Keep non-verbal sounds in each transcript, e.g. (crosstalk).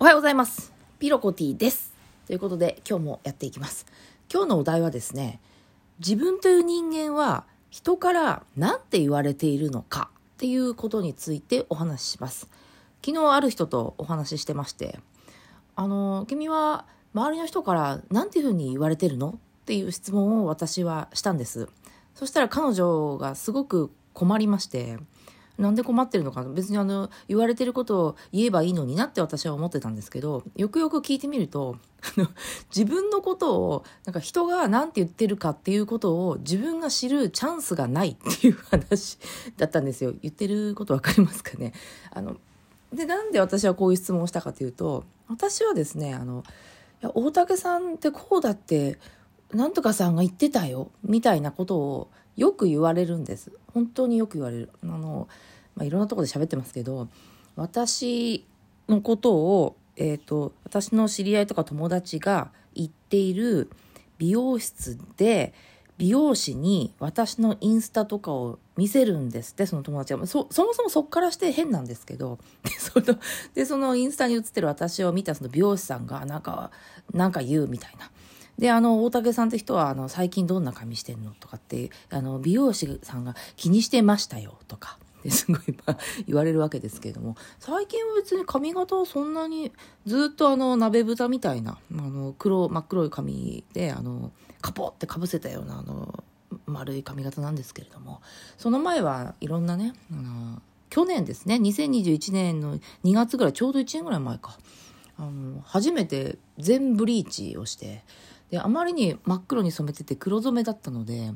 おはようございます。ピロコティです。ということで今日もやっていきます。今日のお題はですね、自分という人間は人から何て言われているのかっていうことについてお話しします。昨日ある人とお話ししてまして、あの、君は周りの人から何ていうふうに言われてるの？っていう質問を私はしたんです。そしたら彼女がすごく困りまして、なんで困ってるのか別にあの言われてることを言えばいいのになって私は思ってたんですけどよくよく聞いてみると自分のことをなんか人が何て言ってるかっていうことを自分が知るチャンスがないっていう話だったんですよ。言ってること分かりますかね？あのでなんで私はこういう質問をしたかというと私はですねあのいや大竹さんってこうだってなんとかさんが言ってたよみたいなことをよく言われるんです。本当によく言われる。あの、まあ、いろんなとこで喋ってますけど私のことを、えーと、私の知り合いとか友達が行っている美容室で美容師に私のインスタとかを見せるんですってその友達はそそもそもそっからして変なんですけどで (laughs) そのでそのインスタに写ってる私を見たその美容師さんがなんかなんか言うみたいな。で、あの、大竹さんって人は、あの、最近どんな髪してんのとかって、あの、美容師さんが気にしてましたよ、とか。すごい、言われるわけですけれども、最近は別に髪型はそんなに、ずっとあの、鍋豚みたいな、あの、黒、真っ黒い髪で、あの、カポってかぶせたような、あの、丸い髪型なんですけれども、その前はいろんなね、あの、去年ですね、2021年の2月ぐらい、ちょうど1年ぐらい前か、あの、初めて全ブリーチをして、であまりに真っ黒に染めてて黒染めだったので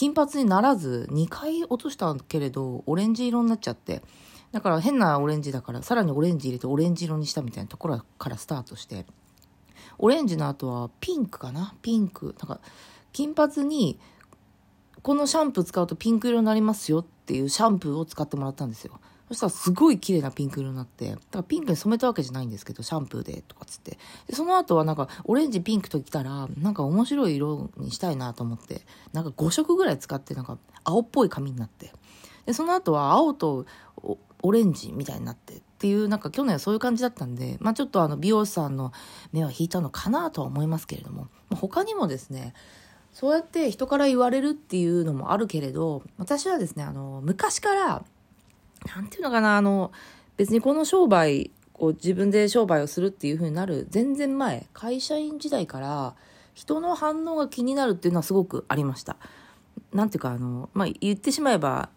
金髪にならず2回落としたけれどオレンジ色になっちゃって。だから変なオレンジだからさらにオレンジ入れてオレンジ色にしたみたいなところからスタートして。オレンジの後はピンクかな？ピンク。なんか金髪にこのシャンプー使うとピンク色になりますよっていうシャンプーを使ってもらったんですよ。そしたらすごい綺麗なピンク色になって、だからピンクに染めたわけじゃないんですけど、シャンプーでとかつって。で、その後はなんかオレンジピンクときたら、なんか面白い色にしたいなと思って、なんか5色ぐらい使ってなんか青っぽい髪になって。で、その後は青とオレンジみたいになってっていう、なんか去年はそういう感じだったんで、まあちょっとあの美容師さんの目は引いたのかなとは思いますけれども、他にもですね、そうやって人から言われるっていうのもあるけれど、私はですね、あの、昔から、なんていうのかな、あの、別にこの商売を自分で商売をするっていう風になる全然前、会社員時代から人の反応が気になるっていうのはすごくありました。なんていうか、あの、まあ、言ってしまえば、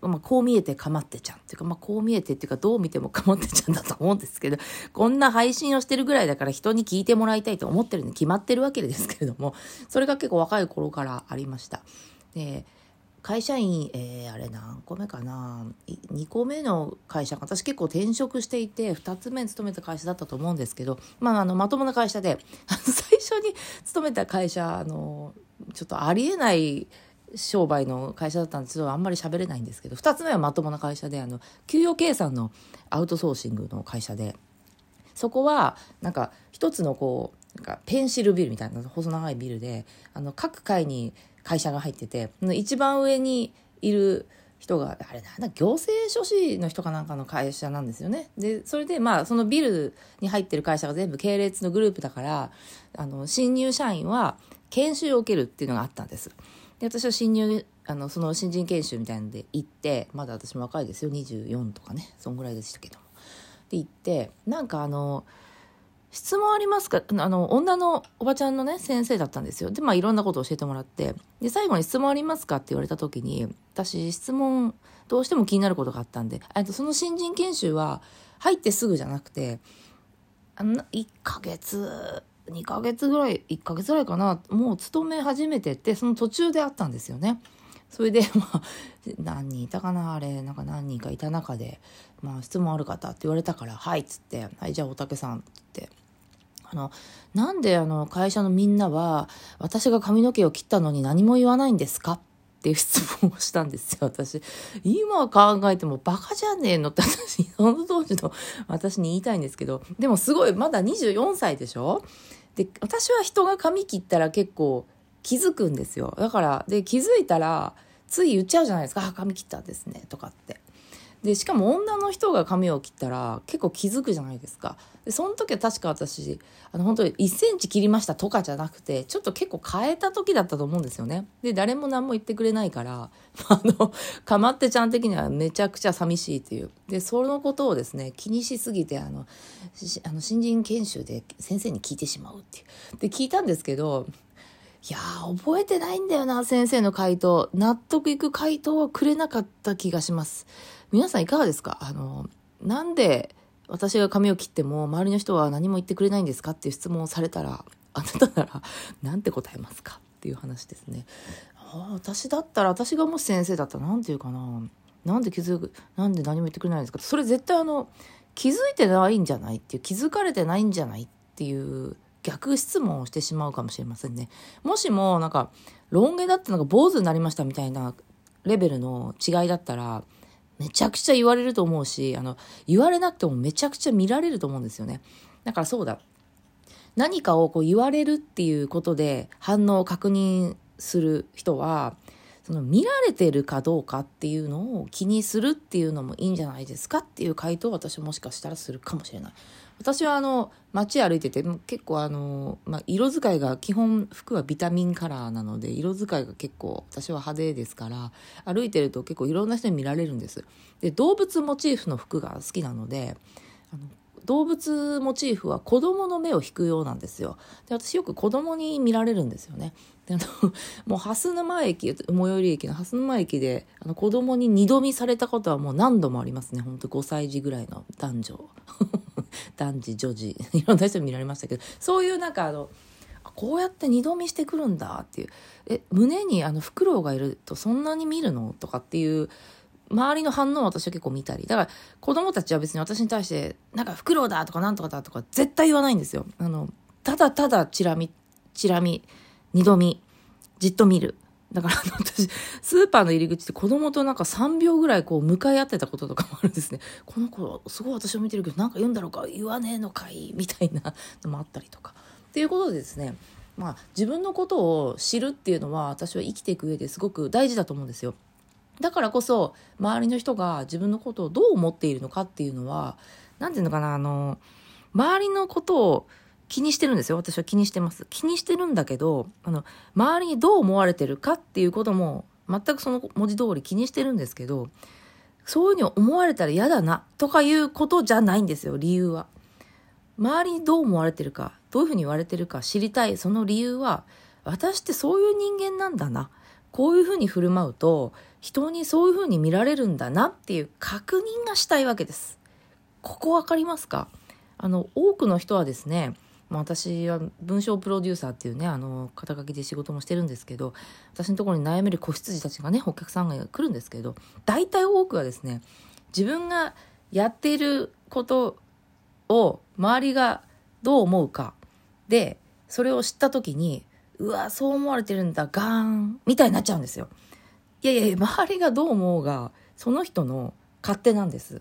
まあ、こう見えてかまってちゃんっていうか、まあ、こう見えてっていうか、どう見てもかまってちゃんだと思うんですけど、こんな配信をしてるぐらいだから人に聞いてもらいたいと思ってるに決まってるわけですけれども、それが結構若い頃からありました。で、会社員、えー、あれ何個目かな？2個目の会社私結構転職していて2つ目勤めた会社だったと思うんですけど、まあ、あのまともな会社で (laughs) 最初に勤めた会社あのちょっとありえない商売の会社だったんです。けどあんまり喋れないんですけど2つ目はまともな会社であの給与計算のアウトソーシングの会社でそこはなんか一つのこうなんかペンシルビルみたいな細長いビルであの各階に会社が入ってて一番上にいる人があれなんだ行政書士の人かなんかの会社なんですよね。でそれでまあそのビルに入ってる会社が全部系列のグループだからあの新入社員は研修を受けるっていうのがあったんです。で私は新入あのその新人研修みたいので行ってまだ私も若いですよ。24とかね。そんぐらいでしたけど。で行ってなんかあの質問ありますか？あの、女のおばちゃんのね、先生だったんですよ。で、まあ、いろんなことを教えてもらって。で、最後に質問ありますかって言われた時に、私、質問、どうしても気になることがあったんで、とその新人研修は、入ってすぐじゃなくて、あの、1ヶ月、2ヶ月ぐらい、1ヶ月ぐらいかな、もう勤め始めてて、その途中であったんですよね。それで、(laughs) まあ、何人いたかな？あれ、なんか何人かいた中で、まあ、質問ある方って言われたから、はい、っつって、はい、じゃあ大竹さん、って。あの、なんであの会社のみんなは私が髪の毛を切ったのに何も言わないんですかっていう質問をしたんですよ、私。(laughs) 今考えてもバカじゃねえのって (laughs) 私、その当時の私に言いたいんですけど、でもすごい、まだ24歳でしょ？で、私は人が髪切ったら結構気づくんですよ。だから、で、気づいたら、つい言っちゃうじゃないですか。あ、髪切ったんですね、とかって。でしかも女の人が髪を切ったら結構気づくじゃないですかでその時は確か私あの本当に1センチ切りましたとかじゃなくてちょっと結構変えた時だったと思うんですよねで誰も何も言ってくれないから (laughs) あのかまってちゃん的にはめちゃくちゃ寂しいっていうでそのことをですね気にしすぎてあのあの新人研修で先生に聞いてしまうっていうで聞いたんですけどいやー、覚えてないんだよな、先生の回答。納得いく回答はくれなかった気がします。皆さんいかがですか？あの、なんで私が髪を切っても周りの人は何も言ってくれないんですかっていう質問をされたら、あなたならなんて答えますかっていう話ですね。あ私だったら、私がもし先生だったら何て言うかな。なんで気づく、なんで何も言ってくれないんですかそれ絶対あの、気づいてないんじゃないっていう、気づかれてないんじゃないっていう逆質問をしてしまうかもしれませんね。もしもなんか、ロン毛だったのが坊主になりましたみたいなレベルの違いだったら、めちゃくちゃ言われると思うし、あの、言われなくてもめちゃくちゃ見られると思うんですよね。だからそうだ。何かをこう言われるっていうことで反応を確認する人は、その見られてるかどうかっていうのを気にするっていうのもいいんじゃないですかっていう回答を私もしかしたらするかもしれない。私はあの街歩いてて結構あの、まあ、色使いが基本服はビタミンカラーなので色使いが結構私は派手ですから歩いてると結構いろんな人に見られるんです。で動物モチーフの服が好きなのであの動物モチーフは子供の目を引くようなんですよ。で私よく子供に見られるんですよね。であの (laughs) もう蓮沼駅最寄り駅の蓮沼駅であの子供に二度見されたことはもう何度もありますね。ほんと5歳児ぐらいの男女。(laughs) 男児女児。(laughs) いろんな人に見られましたけど。そういうなんかあのこうやって二度見してくるんだっていう。え胸にあのフクロウがいるとそんなに見るの？とかっていう周りの反応を私は結構見たりだから子供たちは別に私に対してなんかフクロウだとかなんとかだとか絶対言わないんですよあのただただチラ見チラ見二度見じっと見るだから私、スーパーの入り口で子供となんか3秒ぐらいこう向かい合ってたこととかもあるんですね。この子、すごい私を見てるけど、なんか言うんだろうか、言わねえのかい、みたいなのもあったりとか。っていうことでですね、まあ自分のことを知るっていうのは私は生きていく上ですごく大事だと思うんですよ。だからこそ、周りの人が自分のことをどう思っているのかっていうのは、なんていうのかな、あの、周りのことを気にしてるんですよ。私は気にしてます。気にしてるんだけど、あの、周りにどう思われてるかっていうことも、全くその文字通り気にしてるんですけど、そういうふうに思われたら嫌だな、とかいうことじゃないんですよ、理由は。周りにどう思われてるか、どういうふうに言われてるか知りたい、その理由は、私ってそういう人間なんだな。こういうふうに振る舞うと、人にそういうふうに見られるんだなっていう確認がしたいわけです。ここわかりますか？あの、多くの人はですね、私は文章プロデューサーっていうねあの肩書きで仕事もしてるんですけど私のところに悩める子羊たちがねお客さんが来るんですけど大体多くはですね自分がやっていることを周りがどう思うかでそれを知った時にうわそう思われてるんだガーンみたいになっちゃうんですよ。いやいや周りがどう思うがその人の勝手なんです。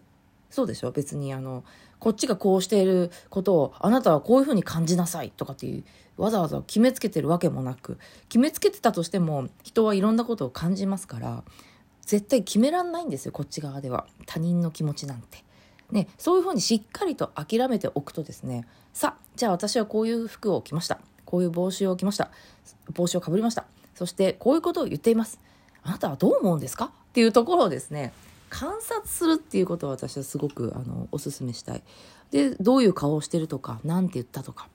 そうでしょ？別にあのこっちがこうしていることをあなたはこういうふうに感じなさいとかっていうわざわざ決めつけてるわけもなく決めつけてたとしても人はいろんなことを感じますから絶対決めらんないんですよこっち側では。他人の気持ちなんて。ね、そういうふうにしっかりと諦めておくとですねさあじゃあ私はこういう服を着ました。こういう帽子を着ました。帽子をかぶりました。そしてこういうことを言っています。あなたはどう思うんですか？っていうところをですね観察するっていうことを私はすごくあのおすすめしたい。でどういう顔をしてるとか何て言ったとか。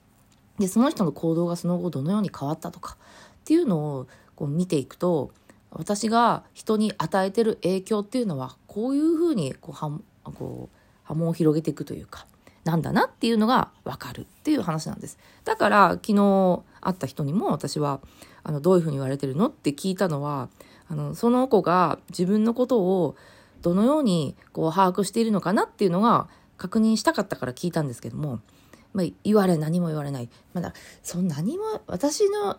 でその人の行動がその後どのように変わったとか。っていうのをこう見ていくと私が人に与えてる影響っていうのはこういうふうにこうはこう波紋を広げていくというかなんだなっていうのが分かる。っていう話なんです。だから昨日会った人にも私はあのどういうふうに言われてるの？って聞いたのはあのその子が自分のことをどのようにこう把握しているのかなっていうのが確認したかったから聞いたんですけども、まあ、言われ何も言われない。まだ、そん何も、私の、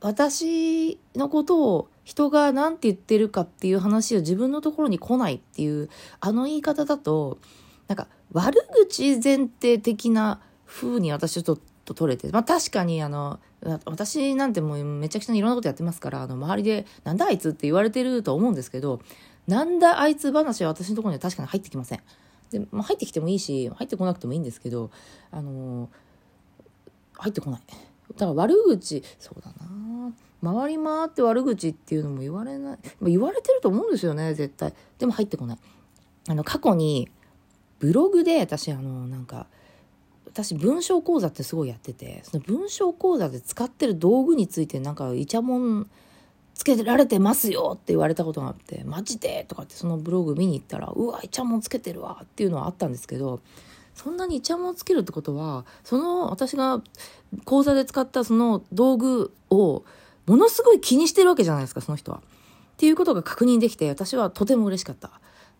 私のことを人が何て言ってるかっていう話を自分のところに来ないっていう、あの言い方だと、なんか悪口前提的な風に私はちょっとと取れて、まあ確かにあの、私なんてもうめちゃくちゃいろんなことやってますから、あの周りでなんだあいつって言われてると思うんですけど、なんだあいつ話は私のところには確かに入ってきません。で、まあ、入ってきてもいいし、入ってこなくてもいいんですけど、あのー入ってこない。だから悪口、そうだな回り回って悪口っていうのも言われない。言われてると思うんですよね、絶対。でも入ってこない。あの、過去に、ブログで私、あの、なんか、私文章講座ってすごいやっててその文章講座で使ってる道具についてなんかイチャモンつけられてますよって言われたことがあってマジでとかってそのブログ見に行ったらうわイチャモンつけてるわっていうのはあったんですけどそんなにイチャモンつけるってことはその私が講座で使ったその道具をものすごい気にしてるわけじゃないですかその人は。っていうことが確認できて私はとても嬉しかった。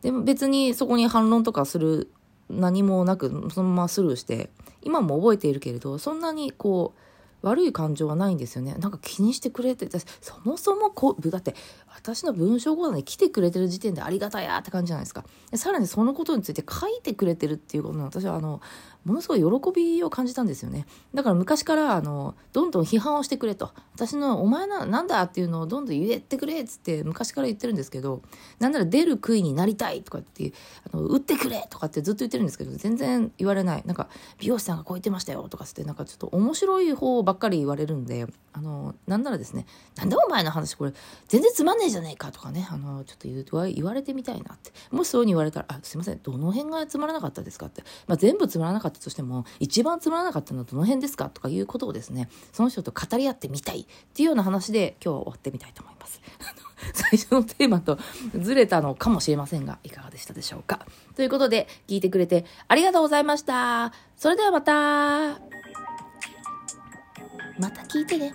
でも別にそこに反論とかする何もなくそのままスルーして今も覚えているけれどそんなにこう悪い感情はないんですよね。なんか気にしてくれて、そもそもこう、だって私の文章講座に来てくれてる時点でありがたやって感じじゃないですか。さらにそのことについて書いてくれてるっていうことの私はあの、ものすごい喜びを感じたんですよね。だから昔からあの、どんどん批判をしてくれと。私のお前な、なんだっていうのをどんどん言えてくれっつって昔から言ってるんですけど、なんなら出る杭になりたいとかって、あの、打ってくれとかってずっと言ってるんですけど、全然言われない。なんか、美容師さんがこう言ってましたよとかつって、なんかちょっと面白い方ばっかり言われるんで、あの、なんならですね、なんでお前の話これ全然つまんねえじゃねえかとかね、あの、ちょっと言われてみたいなって。もしそういうに言われたら、あ、すいません、どの辺がつまらなかったですかって。まあ、全部つまらなかったったとしても、一番つまらなかったのはどの辺ですか？とかいうことをですね、その人と語り合ってみたいっていうような話で今日は終わってみたいと思います。(laughs) 最初のテーマとずれたのかもしれませんが、いかがでしたでしょうか？ということで、聞いてくれてありがとうございました。それではまた。また聞いてね。